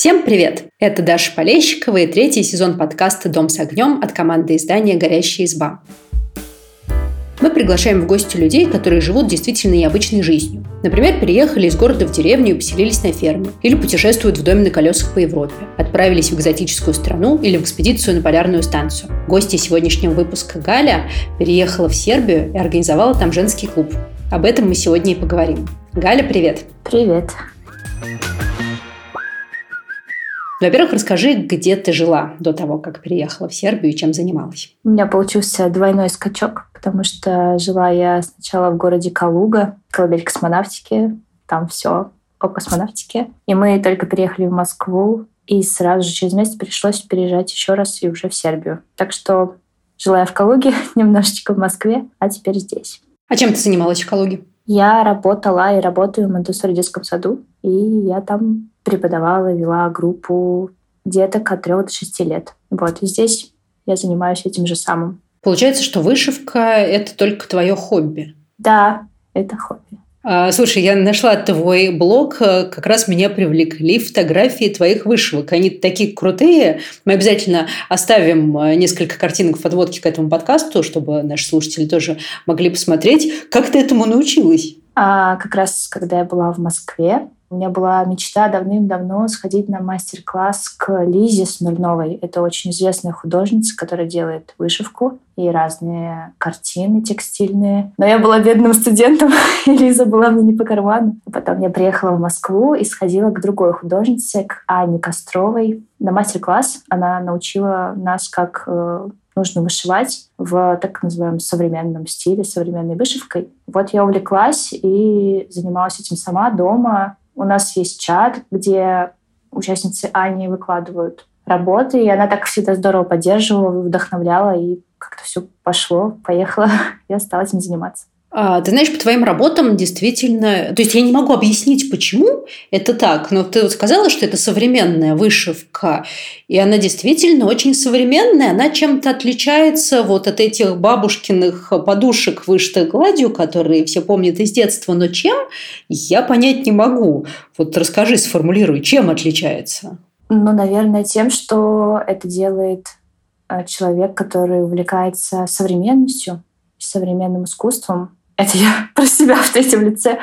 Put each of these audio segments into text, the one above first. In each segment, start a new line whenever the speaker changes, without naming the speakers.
Всем привет! Это Даша Полещикова и третий сезон подкаста «Дом с огнем» от команды издания «Горящая изба». Мы приглашаем в гости людей, которые живут действительно необычной жизнью. Например, переехали из города в деревню и поселились на ферме. Или путешествуют в доме на колесах по Европе. Отправились в экзотическую страну или в экспедицию на полярную станцию. Гостья сегодняшнего выпуска Галя переехала в Сербию и организовала там женский клуб. Об этом мы сегодня и поговорим. Галя, привет!
Привет!
Во-первых, расскажи, где ты жила до того, как переехала в Сербию и чем занималась.
У меня получился двойной скачок, потому что жила я сначала в городе Калуга, колыбель космонавтики, там все о космонавтике. И мы только переехали в Москву, и сразу же через месяц пришлось переезжать еще раз и уже в Сербию. Так что жила я в Калуге, немножечко в Москве, а теперь здесь.
А чем ты занималась в Калуге?
Я работала и работаю в Монтессори детском саду, и я там преподавала, вела группу деток от 3 до 6 лет. Вот, и здесь я занимаюсь этим же самым.
Получается, что вышивка – это только твое хобби?
Да, это хобби.
А, слушай, я нашла твой блог, э, как раз меня привлекли фотографии твоих вышивок. Они такие крутые. Мы обязательно оставим э, несколько картинок подводки к этому подкасту, чтобы наши слушатели тоже могли посмотреть. Как ты этому научилась?
А, как раз, когда я была в Москве, у меня была мечта давным-давно сходить на мастер-класс к Лизе Смирновой. Это очень известная художница, которая делает вышивку и разные картины текстильные. Но я была бедным студентом, и Лиза была мне не по карману. Потом я приехала в Москву и сходила к другой художнице, к Ане Костровой, на мастер-класс. Она научила нас, как э, нужно вышивать в так называемом современном стиле, современной вышивкой. Вот я увлеклась и занималась этим сама дома. У нас есть чат, где участницы Ани выкладывают работы, и она так всегда здорово поддерживала, вдохновляла, и как-то все пошло, поехало, я стала этим заниматься.
А, ты знаешь, по твоим работам действительно... То есть я не могу объяснить, почему это так, но ты вот сказала, что это современная вышивка, и она действительно очень современная, она чем-то отличается вот от этих бабушкиных подушек вышитых гладью, которые все помнят из детства, но чем, я понять не могу. Вот расскажи, сформулируй, чем отличается?
Ну, наверное, тем, что это делает а, человек, который увлекается современностью, современным искусством, это я про себя в третьем лице.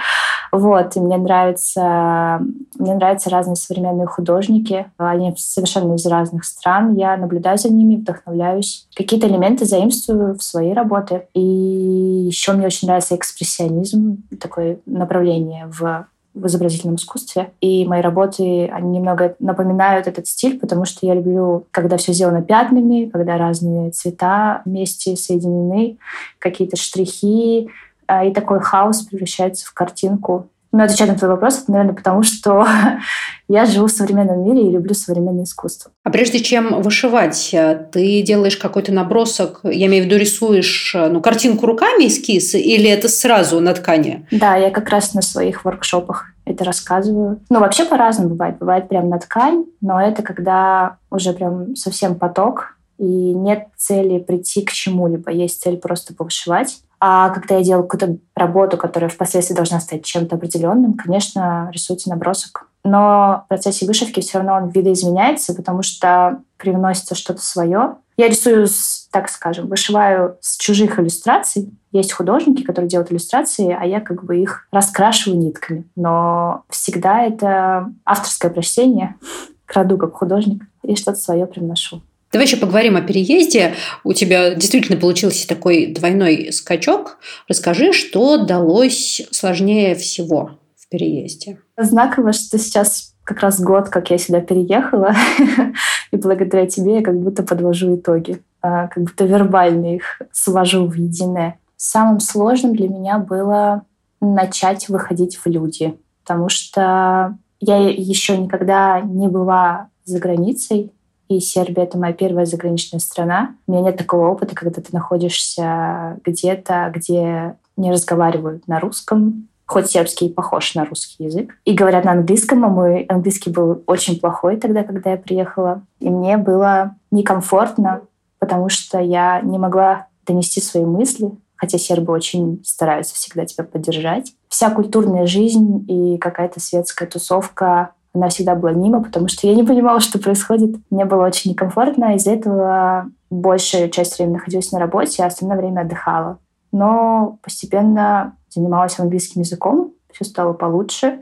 Вот, и мне нравится, мне нравятся разные современные художники. Они совершенно из разных стран. Я наблюдаю за ними, вдохновляюсь. Какие-то элементы заимствую в свои работы. И еще мне очень нравится экспрессионизм, такое направление в в изобразительном искусстве. И мои работы, они немного напоминают этот стиль, потому что я люблю, когда все сделано пятнами, когда разные цвета вместе соединены, какие-то штрихи, и такой хаос превращается в картинку. Но отвечать на твой вопрос, это, наверное, потому что я живу в современном мире и люблю современное искусство.
А прежде чем вышивать, э, ты делаешь какой-то набросок, я имею в виду рисуешь э, ну, картинку руками, эскиз, или это сразу на ткани?
Да, я как раз на своих воркшопах это рассказываю. Ну, вообще по-разному бывает. Бывает прям на ткань, но это когда уже прям совсем поток, и нет цели прийти к чему-либо. Есть цель просто повышивать. А когда я делаю какую-то работу, которая впоследствии должна стать чем-то определенным, конечно, рисуется набросок. Но в процессе вышивки все равно он видоизменяется, потому что привносится что-то свое. Я рисую, так скажем, вышиваю с чужих иллюстраций. Есть художники, которые делают иллюстрации, а я как бы их раскрашиваю нитками. Но всегда это авторское прочтение, краду как художник и что-то свое привношу.
Давай еще поговорим о переезде. У тебя действительно получился такой двойной скачок. Расскажи, что далось сложнее всего в переезде?
Знаково, что сейчас как раз год, как я сюда переехала, и благодаря тебе я как будто подвожу итоги, а, как будто вербально их свожу в единое. Самым сложным для меня было начать выходить в люди, потому что я еще никогда не была за границей, и Сербия — это моя первая заграничная страна. У меня нет такого опыта, когда ты находишься где-то, где не разговаривают на русском, хоть сербский похож на русский язык, и говорят на английском, а мой английский был очень плохой тогда, когда я приехала. И мне было некомфортно, потому что я не могла донести свои мысли, хотя сербы очень стараются всегда тебя поддержать. Вся культурная жизнь и какая-то светская тусовка она всегда была мимо, потому что я не понимала, что происходит. Мне было очень некомфортно, из-за этого большая часть времени находилась на работе, а остальное время отдыхала. Но постепенно занималась английским языком, все стало получше.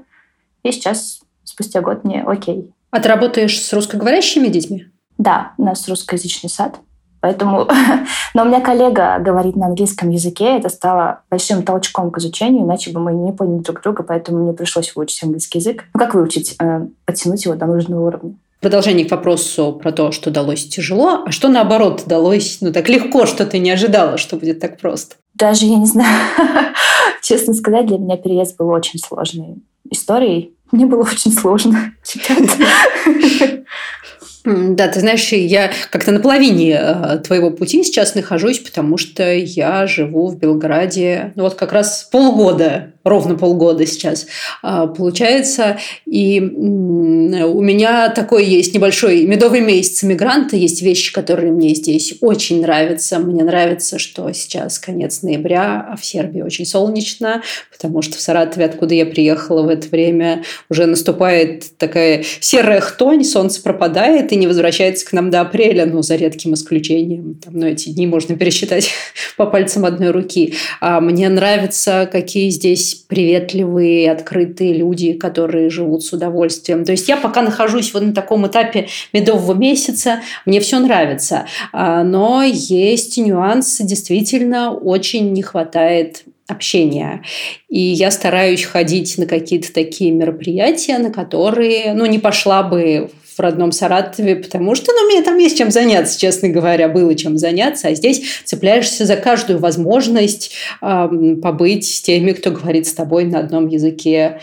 И сейчас, спустя год, мне окей.
А ты работаешь с русскоговорящими детьми?
Да, у нас русскоязычный сад. Поэтому... Но у меня коллега говорит на английском языке, это стало большим толчком к изучению, иначе бы мы не поняли друг друга, поэтому мне пришлось выучить английский язык. Ну, как выучить? Э, подтянуть его до нужного уровня.
Продолжение к вопросу про то, что далось тяжело, а что наоборот далось, ну так легко, что ты не ожидала, что будет так просто?
Даже я не знаю. Честно сказать, для меня переезд был очень сложной историей. Мне было очень сложно.
Да, ты знаешь, я как-то на половине э, твоего пути сейчас нахожусь, потому что я живу в Белграде, ну вот как раз полгода ровно полгода сейчас а, получается. И у меня такой есть небольшой медовый месяц мигранта. Есть вещи, которые мне здесь очень нравятся. Мне нравится, что сейчас конец ноября, а в Сербии очень солнечно, потому что в Саратове, откуда я приехала в это время, уже наступает такая серая хтонь, солнце пропадает и не возвращается к нам до апреля, ну, за редким исключением. Там, ну, эти дни можно пересчитать по пальцам одной руки. А мне нравится, какие здесь приветливые, открытые люди, которые живут с удовольствием. То есть я пока нахожусь вот на таком этапе медового месяца, мне все нравится. А, но есть нюансы, действительно очень не хватает общения. И я стараюсь ходить на какие-то такие мероприятия, на которые, ну, не пошла бы в родном Саратове, потому что ну, мне там есть чем заняться, честно говоря, было чем заняться, а здесь цепляешься за каждую возможность э, побыть с теми, кто говорит с тобой на одном языке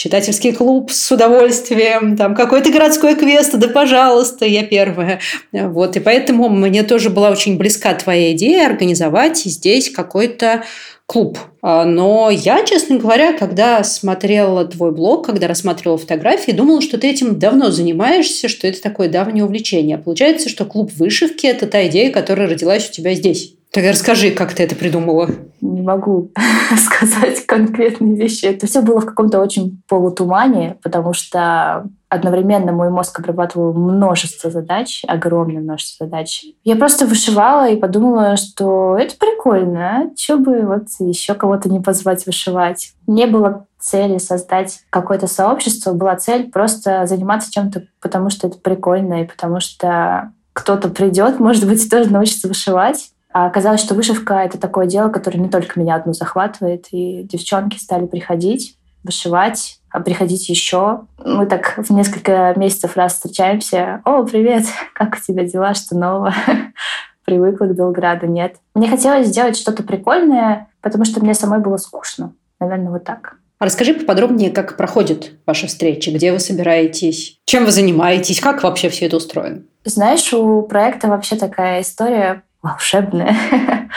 читательский клуб с удовольствием, там какой-то городской квест, да пожалуйста, я первая. Вот, и поэтому мне тоже была очень близка твоя идея организовать здесь какой-то клуб. А, но я, честно говоря, когда смотрела твой блог, когда рассматривала фотографии, думала, что ты этим давно занимаешься, что это такое давнее увлечение. Получается, что клуб вышивки – это та идея, которая родилась у тебя здесь. Тогда расскажи, как ты это придумала.
Не могу сказать конкретные вещи. Это все было в каком-то очень полутумане, потому что одновременно мой мозг обрабатывал множество задач, огромное множество задач. Я просто вышивала и подумала, что это прикольно, а что бы вот еще кого-то не позвать вышивать. Не было цели создать какое-то сообщество, была цель просто заниматься чем-то, потому что это прикольно и потому что кто-то придет, может быть, тоже научится вышивать. А оказалось, что вышивка — это такое дело, которое не только меня одну захватывает, и девчонки стали приходить, вышивать, а приходить еще. Мы так в несколько месяцев раз встречаемся. «О, привет! Как у тебя дела? Что нового?» Привыкла к Белграду? Нет. Мне хотелось сделать что-то прикольное, потому что мне самой было скучно. Наверное, вот так.
А расскажи поподробнее, как проходит ваша встреча, где вы собираетесь, чем вы занимаетесь, как вообще все это устроено?
Знаешь, у проекта вообще такая история волшебная.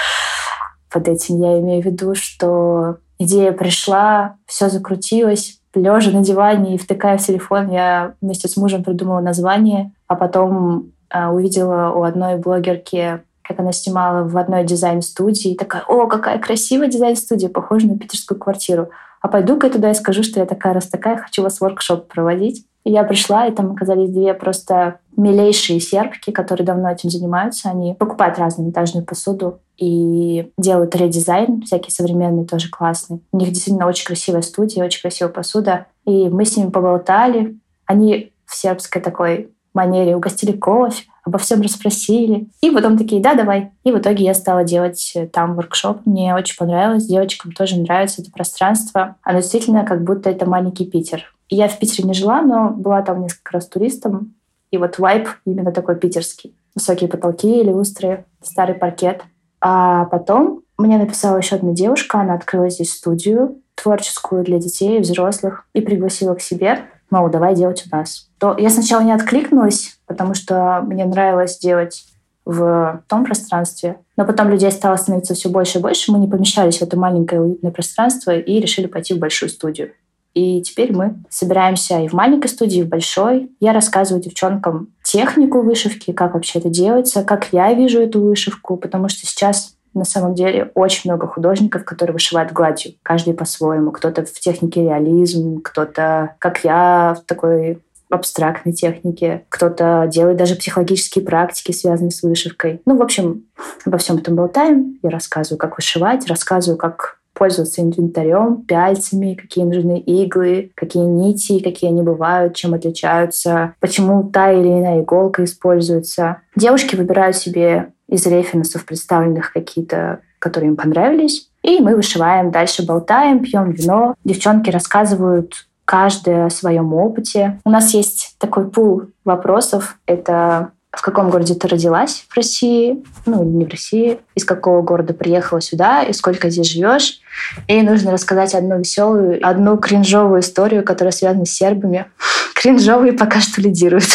Под этим я имею в виду, что идея пришла, все закрутилось, лежа на диване и втыкая в телефон, я вместе с мужем придумала название, а потом э, увидела у одной блогерки, как она снимала в одной дизайн-студии, такая, о, какая красивая дизайн-студия, похожа на питерскую квартиру. А пойду-ка я туда и скажу, что я такая раз такая, хочу вас воркшоп проводить. Я пришла, и там оказались две просто милейшие сербки, которые давно этим занимаются. Они покупают разную монтажную посуду и делают редизайн, всякий современный, тоже классный. У них действительно очень красивая студия, очень красивая посуда. И мы с ними поболтали. Они в сербской такой манере угостили кофе, обо всем расспросили. И потом такие, да, давай. И в итоге я стала делать там воркшоп. Мне очень понравилось. Девочкам тоже нравится это пространство. Оно действительно как будто это маленький Питер. Я в Питере не жила, но была там несколько раз туристом. И вот вайб именно такой питерский. Высокие потолки, люстры, старый паркет. А потом мне написала еще одна девушка, она открыла здесь студию творческую для детей и взрослых и пригласила к себе, мол, давай делать у нас. То я сначала не откликнулась, потому что мне нравилось делать в том пространстве. Но потом людей стало становиться все больше и больше. Мы не помещались в это маленькое уютное пространство и решили пойти в большую студию. И теперь мы собираемся и в маленькой студии, и в большой. Я рассказываю девчонкам технику вышивки, как вообще это делается, как я вижу эту вышивку, потому что сейчас на самом деле очень много художников, которые вышивают гладью, каждый по-своему. Кто-то в технике реализм, кто-то, как я, в такой абстрактной техники, кто-то делает даже психологические практики, связанные с вышивкой. Ну, в общем, обо всем этом болтаем. Я рассказываю, как вышивать, рассказываю, как пользоваться инвентарем, пяльцами, какие нужны иглы, какие нити, какие они бывают, чем отличаются, почему та или иная иголка используется. Девушки выбирают себе из референсов представленных какие-то, которые им понравились, и мы вышиваем, дальше болтаем, пьем вино. Девчонки рассказывают каждая о своем опыте. У нас есть такой пул вопросов. Это в каком городе ты родилась в России, ну, не в России, из какого города приехала сюда и сколько здесь живешь. И нужно рассказать одну веселую, одну кринжовую историю, которая связана с сербами. Кринжовые пока что лидируют.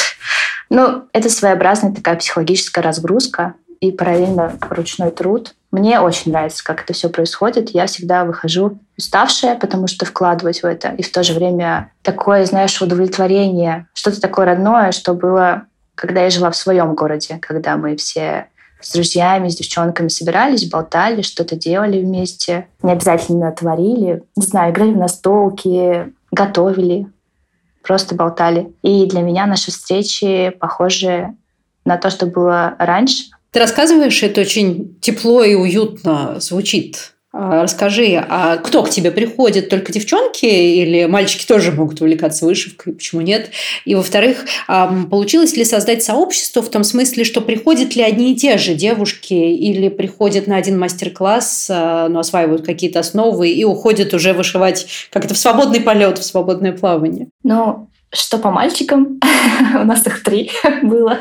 Ну, это своеобразная такая психологическая разгрузка и параллельно ручной труд. Мне очень нравится, как это все происходит. Я всегда выхожу уставшая, потому что вкладывать в это. И в то же время такое, знаешь, удовлетворение, что-то такое родное, что было когда я жила в своем городе, когда мы все с друзьями, с девчонками собирались, болтали, что-то делали вместе. Не обязательно творили. Не знаю, играли в настолки, готовили, просто болтали. И для меня наши встречи похожи на то, что было раньше.
Ты рассказываешь, это очень тепло и уютно звучит. А, расскажи, а кто к тебе приходит? Только девчонки или мальчики тоже могут увлекаться вышивкой? Почему нет? И, во-вторых, получилось ли создать сообщество в том смысле, что приходят ли одни и те же девушки или приходят на один мастер-класс, а, но осваивают какие-то основы и уходят уже вышивать как-то в свободный полет, в свободное плавание?
Ну, что по мальчикам? У нас их три было.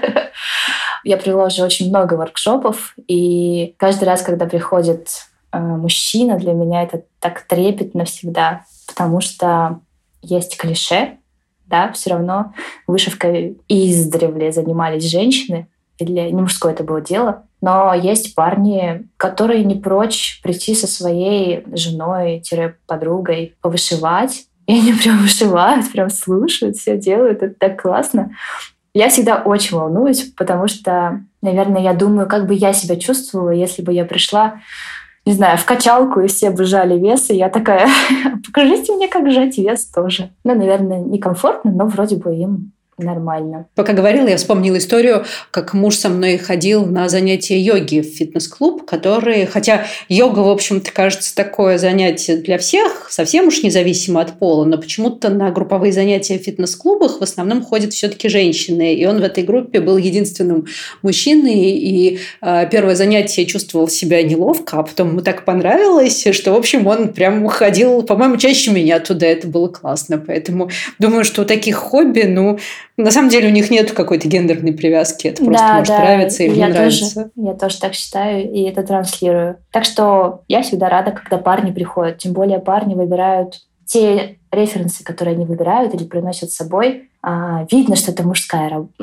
Я провела уже очень много воркшопов, и каждый раз, когда приходит мужчина, для меня это так трепетно всегда, потому что есть клише, да, все равно вышивкой издревле занимались женщины, или не мужское это было дело, но есть парни, которые не прочь прийти со своей женой-подругой повышивать, и они прям вышивают, прям слушают, все делают, это так классно. Я всегда очень волнуюсь, потому что, наверное, я думаю, как бы я себя чувствовала, если бы я пришла не знаю, в качалку, и все бы жали вес, и я такая, покажите мне, как жать вес тоже. Ну, наверное, некомфортно, но вроде бы им нормально.
Пока говорила, я вспомнила историю, как муж со мной ходил на занятия йоги в фитнес-клуб, который, хотя йога, в общем-то, кажется, такое занятие для всех, совсем уж независимо от пола, но почему-то на групповые занятия в фитнес-клубах в основном ходят все-таки женщины, и он в этой группе был единственным мужчиной, и э, первое занятие чувствовал себя неловко, а потом ему так понравилось, что, в общем, он прям уходил, по-моему, чаще меня туда, это было классно, поэтому думаю, что у таких хобби, ну, на самом деле у них нет какой-то гендерной привязки. Это просто
да,
может
да.
нравиться или
я
не
тоже,
нравится.
Я тоже так считаю и это транслирую. Так что я всегда рада, когда парни приходят. Тем более парни выбирают те референсы, которые они выбирают или приносят с собой. А, видно, что это мужская работа.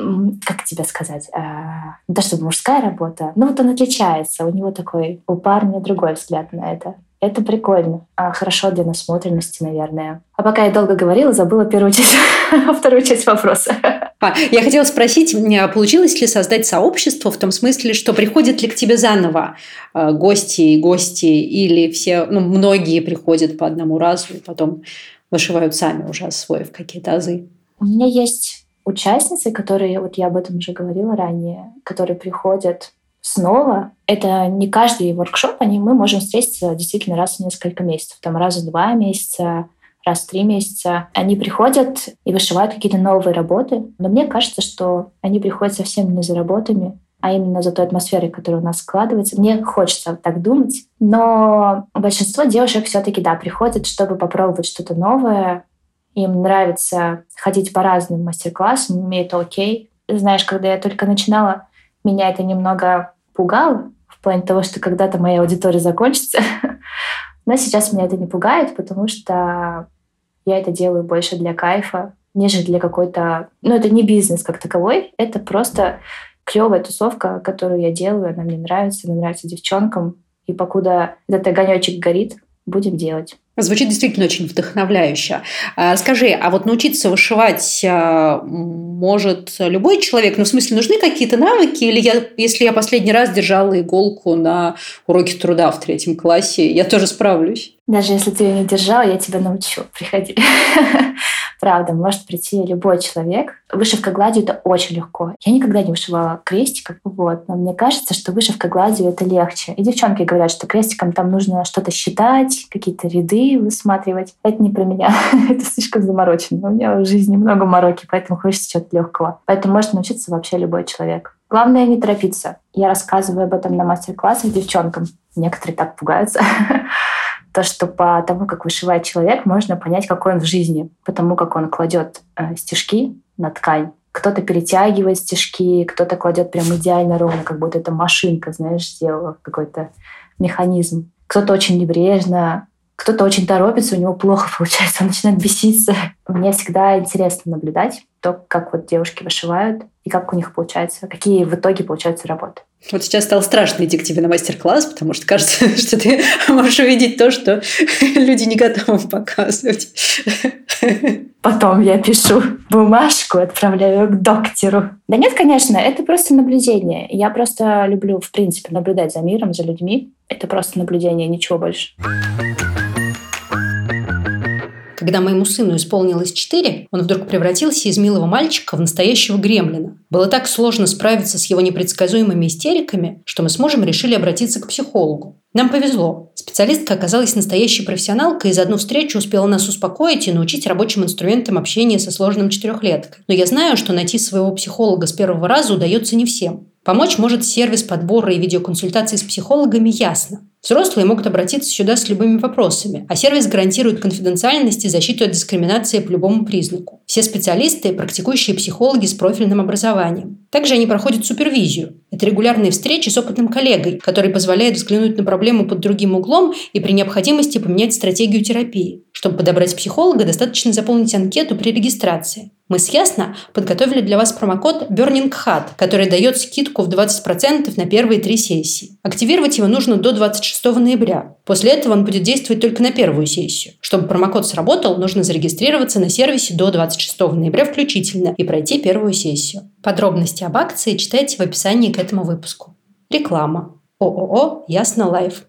Как тебе сказать? А, не то чтобы мужская работа, но вот он отличается. У него такой, у парня другой взгляд на это. Это прикольно. А, хорошо для насмотренности, наверное. А пока я долго говорила, забыла первую часть, вторую часть вопроса.
А, я хотела спросить, получилось ли создать сообщество в том смысле, что приходят ли к тебе заново э, гости и гости, или все, ну, многие приходят по одному разу и потом вышивают сами, уже освоив какие-то азы?
У меня есть участницы, которые, вот я об этом уже говорила ранее, которые приходят снова. Это не каждый воркшоп, они, мы можем встретиться действительно раз в несколько месяцев, там раз в два месяца, раз в три месяца. Они приходят и вышивают какие-то новые работы, но мне кажется, что они приходят совсем не за работами, а именно за той атмосферой, которая у нас складывается. Мне хочется так думать, но большинство девушек все-таки, да, приходят, чтобы попробовать что-то новое. Им нравится ходить по разным мастер-классам, мне это окей. Знаешь, когда я только начинала, меня это немного пугало в плане того, что когда-то моя аудитория закончится. Но сейчас меня это не пугает, потому что я это делаю больше для кайфа, нежели для какой-то... Ну, это не бизнес как таковой, это просто клевая тусовка, которую я делаю, она мне нравится, она нравится девчонкам. И покуда этот огонечек горит, будем делать.
Звучит действительно очень вдохновляюще. А, скажи, а вот научиться вышивать а, может любой человек? Ну, в смысле, нужны какие-то навыки? Или я, если я последний раз держала иголку на уроке труда в третьем классе, я тоже справлюсь?
Даже если ты ее не держала, я тебя научу. Приходи. правда, может прийти любой человек. Вышивка гладью — это очень легко. Я никогда не вышивала крестиком, вот, но мне кажется, что вышивка гладью — это легче. И девчонки говорят, что крестиком там нужно что-то считать, какие-то ряды высматривать. Это не про меня. это слишком заморочено. У меня в жизни много мороки, поэтому хочется чего-то легкого. Поэтому может научиться вообще любой человек. Главное не торопиться. Я рассказываю об этом на мастер-классах девчонкам. Некоторые так пугаются. то, что по тому, как вышивает человек, можно понять, какой он в жизни, потому как он кладет э, стежки на ткань. Кто-то перетягивает стежки, кто-то кладет прям идеально ровно, как будто это машинка, знаешь, сделала какой-то механизм. Кто-то очень небрежно, кто-то очень торопится, у него плохо получается, он начинает беситься. Мне всегда интересно наблюдать то, как вот девушки вышивают и как у них получается, какие в итоге получаются работы.
Вот сейчас стало страшно идти к тебе на мастер-класс, потому что кажется, что ты можешь увидеть то, что люди не готовы показывать.
Потом я пишу бумажку, отправляю к доктору. Да нет, конечно, это просто наблюдение. Я просто люблю, в принципе, наблюдать за миром, за людьми. Это просто наблюдение, ничего больше.
Когда моему сыну исполнилось 4, он вдруг превратился из милого мальчика в настоящего гремлина. Было так сложно справиться с его непредсказуемыми истериками, что мы с мужем решили обратиться к психологу. Нам повезло. Специалистка оказалась настоящей профессионалкой и за одну встречу успела нас успокоить и научить рабочим инструментам общения со сложным четырехлеткой. Но я знаю, что найти своего психолога с первого раза удается не всем. Помочь может сервис подбора и видеоконсультаций с психологами «Ясно». Взрослые могут обратиться сюда с любыми вопросами, а сервис гарантирует конфиденциальность и защиту от дискриминации по любому признаку. Все специалисты – практикующие психологи с профильным образованием. Также они проходят супервизию. Это регулярные встречи с опытным коллегой, который позволяет взглянуть на проблему под другим углом и при необходимости поменять стратегию терапии. Чтобы подобрать психолога, достаточно заполнить анкету при регистрации. Мы с Ясно подготовили для вас промокод Burning Hat, который дает скидку в 20% на первые три сессии. Активировать его нужно до 26 ноября. После этого он будет действовать только на первую сессию. Чтобы промокод сработал, нужно зарегистрироваться на сервисе до 26 ноября включительно и пройти первую сессию. Подробности об акции читайте в описании к этому выпуску. Реклама. ООО «Ясно Лайф».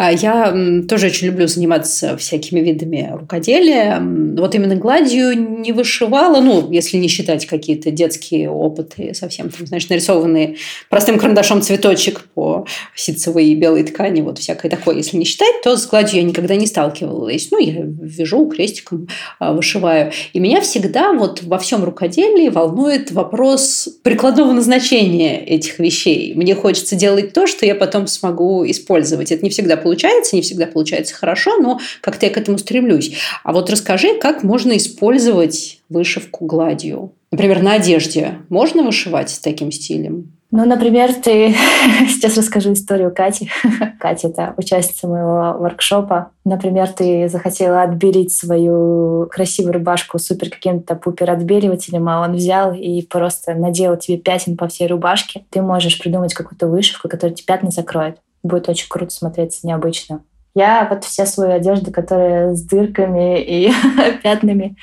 А я тоже очень люблю заниматься всякими видами рукоделия. Вот именно гладью не вышивала, ну, если не считать какие-то детские опыты, совсем там, знаешь, нарисованные простым карандашом цветочек по ситцевой белой ткани, вот всякое такое. Если не считать, то с гладью я никогда не сталкивалась. Ну, я вяжу крестиком, а, вышиваю. И меня всегда вот во всем рукоделии волнует вопрос прикладного назначения этих вещей. Мне хочется делать то, что я потом смогу использовать. Это не всегда получается, не всегда получается хорошо, но как-то я к этому стремлюсь. А вот расскажи, как можно использовать вышивку гладью? Например, на одежде можно вышивать с таким стилем?
Ну, например, ты... Сейчас расскажу историю Кати. Катя – это участница моего воркшопа. Например, ты захотела отбелить свою красивую рубашку супер каким-то пупер отбеливателем, а он взял и просто надел тебе пятен по всей рубашке. Ты можешь придумать какую-то вышивку, которая тебе пятна закроет будет очень круто смотреться необычно. Я вот все свою одежду, которая с дырками и пятнами,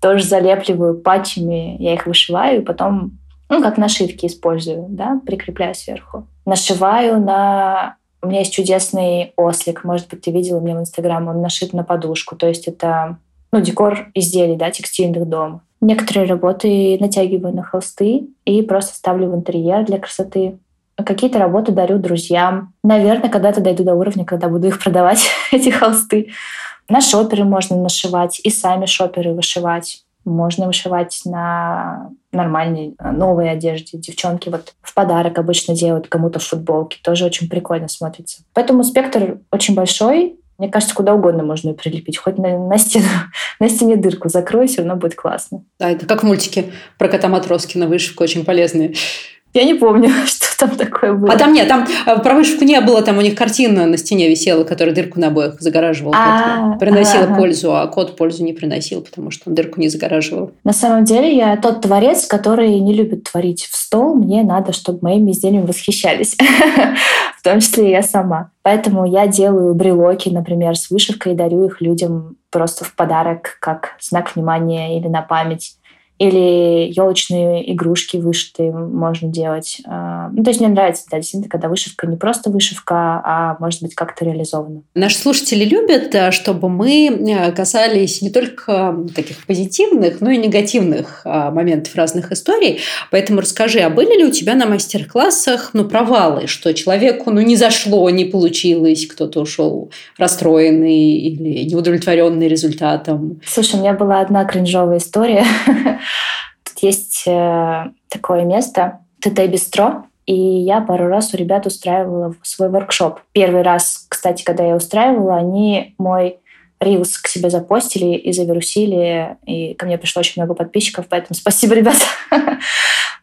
тоже залепливаю патчами. Я их вышиваю потом, ну, как нашивки использую, да, прикрепляю сверху. Нашиваю на... У меня есть чудесный ослик, может быть, ты видела меня в Инстаграм, он нашит на подушку. То есть это ну, декор изделий, да, текстильных дома. Некоторые работы натягиваю на холсты и просто ставлю в интерьер для красоты какие-то работы дарю друзьям. Наверное, когда-то дойду до уровня, когда буду их продавать, эти холсты. На шоперы можно нашивать, и сами шоперы вышивать. Можно вышивать на нормальной новой одежде. Девчонки вот в подарок обычно делают кому-то футболки. Тоже очень прикольно смотрится. Поэтому спектр очень большой. Мне кажется, куда угодно можно ее прилепить. Хоть на, на, стену, на стене дырку закрой, все равно будет классно.
Да, это как в мультике про кота Матроскина вышивка очень полезная.
Я не помню, что там такое было.
А там нет, там э, про вышивку не было, там у них картина на стене висела, которая дырку на обоих загораживала. А, приносила ага. пользу, а кот пользу не приносил, потому что он дырку не загораживал.
На самом деле я тот творец, который не любит творить в стол. Мне надо, чтобы моими изделиями восхищались. В том числе и я сама. Поэтому я делаю брелоки, например, с вышивкой и дарю их людям просто в подарок, как знак внимания или на память. Или елочные игрушки вышитые можно делать. А, ну, то есть мне нравится, да, действительно, когда вышивка не просто вышивка, а может быть как-то реализована.
Наши слушатели любят, э, чтобы мы э, касались не только таких позитивных, но и негативных а, моментов разных историй. Поэтому расскажи, а были ли у тебя на мастер-классах ну, провалы, что человеку ну, не зашло, не получилось, кто-то ушел расстроенный или неудовлетворенный результатом?
Слушай, у меня была одна кринжовая история. Тут есть э, такое место, ТТ Бистро, и я пару раз у ребят устраивала свой воркшоп. Первый раз, кстати, когда я устраивала, они мой Рилс к себе запостили и завирусили, и ко мне пришло очень много подписчиков, поэтому спасибо, ребят.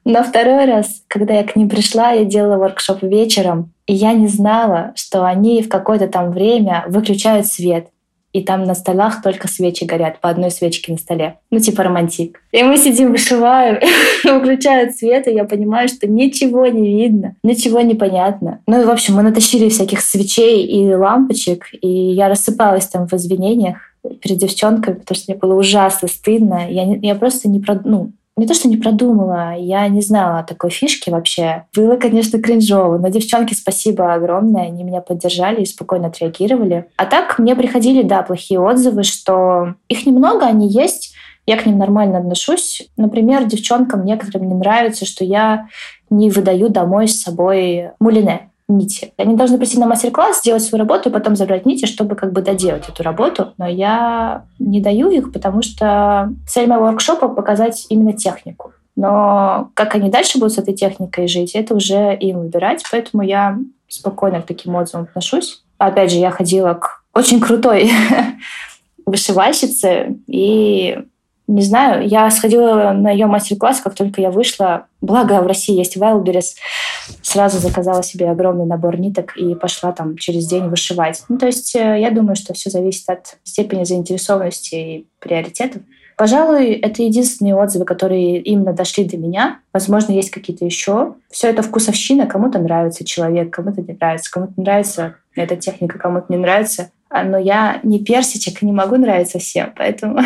Но второй раз, когда я к ним пришла, я делала воркшоп вечером, и я не знала, что они в какое-то там время выключают свет и там на столах только свечи горят, по одной свечке на столе. Ну, типа романтик. И мы сидим, вышиваем, выключают свет, и я понимаю, что ничего не видно, ничего не понятно. Ну и, в общем, мы натащили всяких свечей и лампочек, и я рассыпалась там в извинениях перед девчонкой, потому что мне было ужасно стыдно. Я, не, я просто не, про, ну, не то, что не продумала, я не знала такой фишке вообще. Было, конечно, кринжово, но девчонки, спасибо огромное, они меня поддержали и спокойно отреагировали. А так мне приходили, да, плохие отзывы, что их немного, они есть, я к ним нормально отношусь. Например, девчонкам некоторым не нравится, что я не выдаю домой с собой мулине нити. Они должны прийти на мастер-класс, сделать свою работу и потом забрать нити, чтобы как бы доделать эту работу. Но я не даю их, потому что цель моего воркшопа — показать именно технику. Но как они дальше будут с этой техникой жить, это уже им выбирать. Поэтому я спокойно к таким отзывам отношусь. Опять же, я ходила к очень крутой вышивальщице, и не знаю, я сходила на ее мастер-класс, как только я вышла. Благо, в России есть Wildberries. Сразу заказала себе огромный набор ниток и пошла там через день вышивать. Ну, то есть э, я думаю, что все зависит от степени заинтересованности и приоритетов. Пожалуй, это единственные отзывы, которые именно дошли до меня. Возможно, есть какие-то еще. Все это вкусовщина. Кому-то нравится человек, кому-то не нравится, кому-то нравится эта техника, кому-то не нравится. А, но я не персичек не могу нравиться всем, поэтому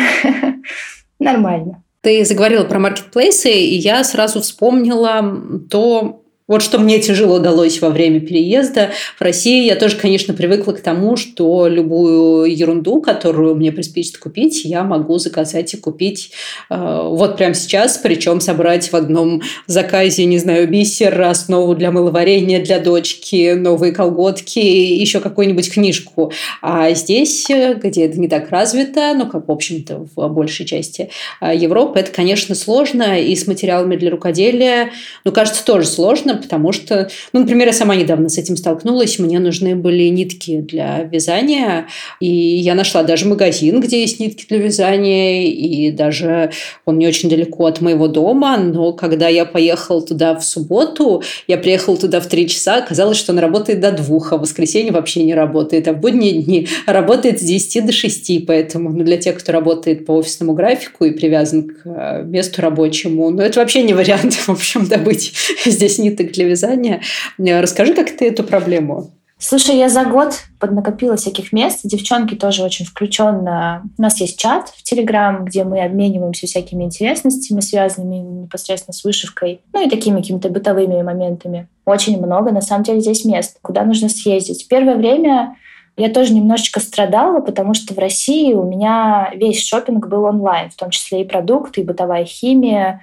нормально.
Ты заговорила про маркетплейсы, и я сразу вспомнила то, вот что мне тяжело далось во время переезда в Россию. Я тоже, конечно, привыкла к тому, что любую ерунду, которую мне приспичит купить, я могу заказать и купить э, вот прямо сейчас, причем собрать в одном заказе, не знаю, бисер, основу для мыловарения для дочки, новые колготки, еще какую-нибудь книжку. А здесь, где это не так развито, ну, как, в общем-то, в большей части э, Европы, это, конечно, сложно. И с материалами для рукоделия, ну, кажется, тоже сложно, потому что, ну, например, я сама недавно с этим столкнулась, мне нужны были нитки для вязания, и я нашла даже магазин, где есть нитки для вязания, и даже он не очень далеко от моего дома, но когда я поехала туда в субботу, я приехала туда в три часа, оказалось, что он работает до двух, а в воскресенье вообще не работает, а в будние дни работает с 10 до 6, поэтому ну, для тех, кто работает по офисному графику и привязан к э, месту рабочему, ну, это вообще не вариант, в общем, добыть здесь ниток для вязания. Э, расскажи, как ты эту проблему
Слушай, я за год поднакопила всяких мест. Девчонки тоже очень включенно. У нас есть чат в Телеграм, где мы обмениваемся всякими интересностями, связанными непосредственно с вышивкой, ну и такими какими-то бытовыми моментами. Очень много, на самом деле, здесь мест, куда нужно съездить. Первое время я тоже немножечко страдала, потому что в России у меня весь шопинг был онлайн, в том числе и продукты, и бытовая химия,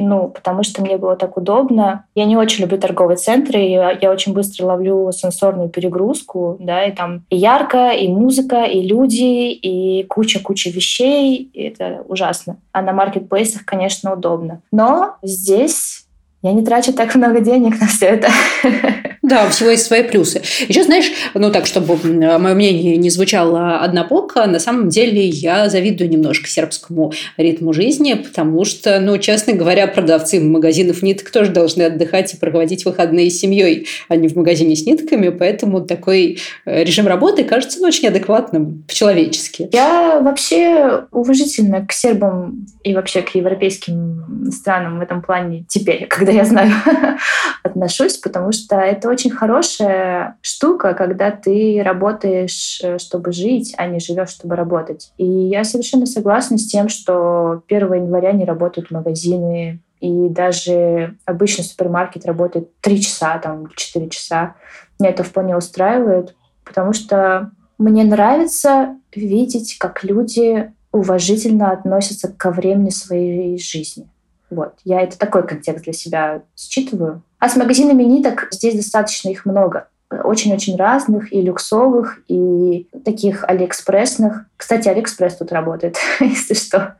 ну, потому что мне было так удобно. Я не очень люблю торговые центры, и я очень быстро ловлю сенсорную перегрузку, да, и там и ярко, и музыка, и люди, и куча-куча вещей, и это ужасно. А на маркетплейсах, конечно, удобно. Но здесь я не трачу так много денег на все это.
Да, у всего есть свои плюсы. Еще, знаешь, ну так, чтобы мое мнение не звучало однобоко, на самом деле я завидую немножко сербскому ритму жизни, потому что, ну, честно говоря, продавцы магазинов ниток тоже должны отдыхать и проводить выходные с семьей, а не в магазине с нитками, поэтому такой э, режим работы кажется ну, очень адекватным по-человечески.
Я вообще уважительно к сербам и вообще к европейским странам в этом плане теперь, когда я знаю, отношусь, потому что это очень очень хорошая штука, когда ты работаешь, э, чтобы жить, а не живешь, чтобы работать. И я совершенно согласна с тем, что 1 января не работают магазины, и даже обычно супермаркет работает 3 часа, там, 4 часа. Меня это вполне устраивает, потому что мне нравится видеть, как люди уважительно относятся ко времени своей жизни. Вот. Я это такой контекст для себя считываю. А с магазинами ниток здесь достаточно их много. Очень-очень разных, и люксовых, и таких алиэкспрессных. Кстати, Алиэкспресс тут работает, если что,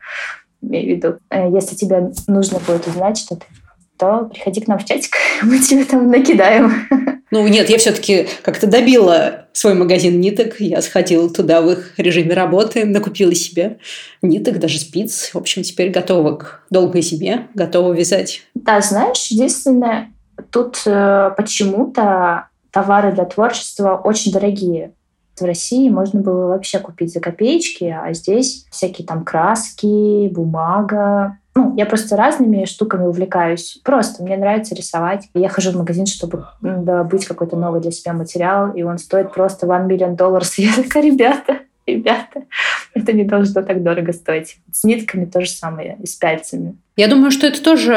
имею в виду. Э, если тебе нужно будет узнать что-то, то приходи к нам в чатик, мы тебе там накидаем.
Ну нет, я все-таки как-то добила свой магазин ниток. Я сходила туда в их режиме работы, накупила себе ниток, даже спиц. В общем, теперь готова к долгой зиме, готова вязать.
Да, знаешь, единственное, тут э, почему-то товары для творчества очень дорогие. В России можно было вообще купить за копеечки, а здесь всякие там краски, бумага, ну, я просто разными штуками увлекаюсь. Просто мне нравится рисовать. Я хожу в магазин, чтобы добыть какой-то новый для себя материал, и он стоит просто 1 миллион долларов. Я такая, ребята, ребята, это не должно так дорого стоить. С нитками то же самое, и с пяльцами.
Я думаю, что это тоже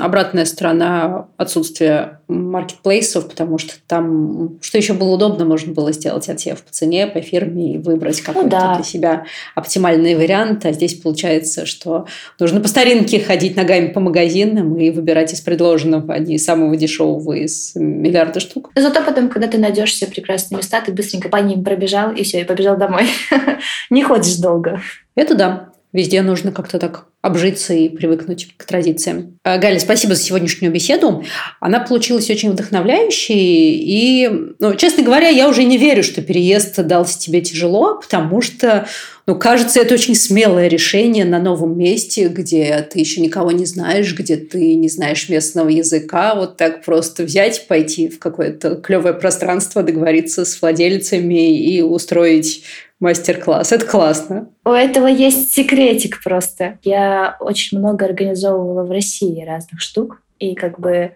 обратная сторона отсутствия маркетплейсов, потому что там, что еще было удобно, можно было сделать отсев по цене, по фирме и выбрать какой-то ну, да. для себя оптимальный вариант. А здесь получается, что нужно по старинке ходить ногами по магазинам и выбирать из предложенного, а не самого дешевого из миллиарда штук.
Зато потом, когда ты найдешь все прекрасные места, ты быстренько по ним пробежал и все, и побежал домой. Не ходишь долго.
Это да. Везде нужно как-то так обжиться и привыкнуть к традициям. Э, Галя, спасибо за сегодняшнюю беседу. Она получилась очень вдохновляющей. И, ну, честно говоря, я уже не верю, что переезд дался тебе тяжело, потому что, ну, кажется, это очень смелое решение на новом месте, где ты еще никого не знаешь, где ты не знаешь местного языка. Вот так просто взять, пойти в какое-то клевое пространство, договориться с владельцами и устроить мастер-класс. Это классно.
У этого есть секретик просто. Я очень много организовывала в России разных штук. И как бы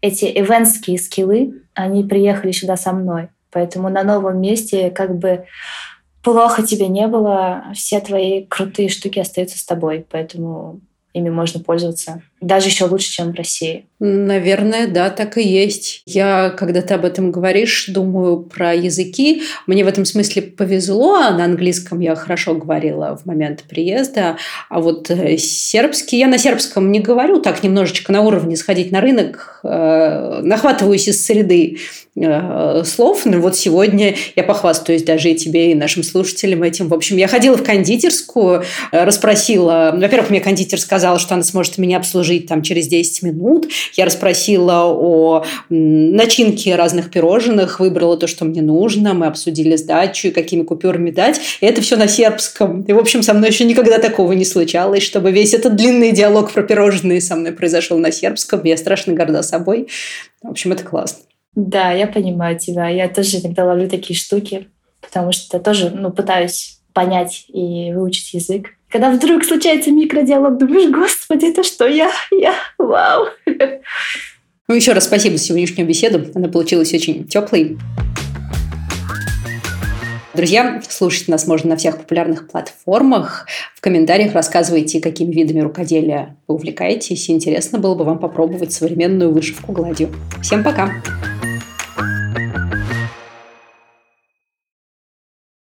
эти ивентские скиллы, они приехали сюда со мной. Поэтому на новом месте как бы плохо тебе не было, все твои крутые штуки остаются с тобой. Поэтому ими можно пользоваться даже еще лучше, чем в России.
Наверное, да, так и есть. Я, когда ты об этом говоришь, думаю про языки. Мне в этом смысле повезло. На английском я хорошо говорила в момент приезда. А вот э, сербский, я на сербском не говорю, так немножечко на уровне сходить на рынок, э, нахватываюсь из среды э, слов. Но вот сегодня я похвастаюсь даже и тебе, и нашим слушателям этим. В общем, я ходила в кондитерскую, э, расспросила... Во-первых, мне кондитер сказала, что она сможет меня обслужить жить там через 10 минут. Я расспросила о начинке разных пирожных, выбрала то, что мне нужно. Мы обсудили сдачу и какими купюрами дать. И это все на сербском. И, в общем, со мной еще никогда такого не случалось, чтобы весь этот длинный диалог про пирожные со мной произошел на сербском. Я страшно горда собой. В общем, это классно.
Да, я понимаю тебя. Я тоже иногда ловлю такие штуки, потому что тоже ну, пытаюсь понять и выучить язык. Когда вдруг случается микродиалог, думаешь, господи, это что я? Я? Вау!
Ну, еще раз спасибо за сегодняшнюю беседу. Она получилась очень теплой. Друзья, слушать нас можно на всех популярных платформах. В комментариях рассказывайте, какими видами рукоделия вы увлекаетесь. Интересно было бы вам попробовать современную вышивку гладью. Всем пока!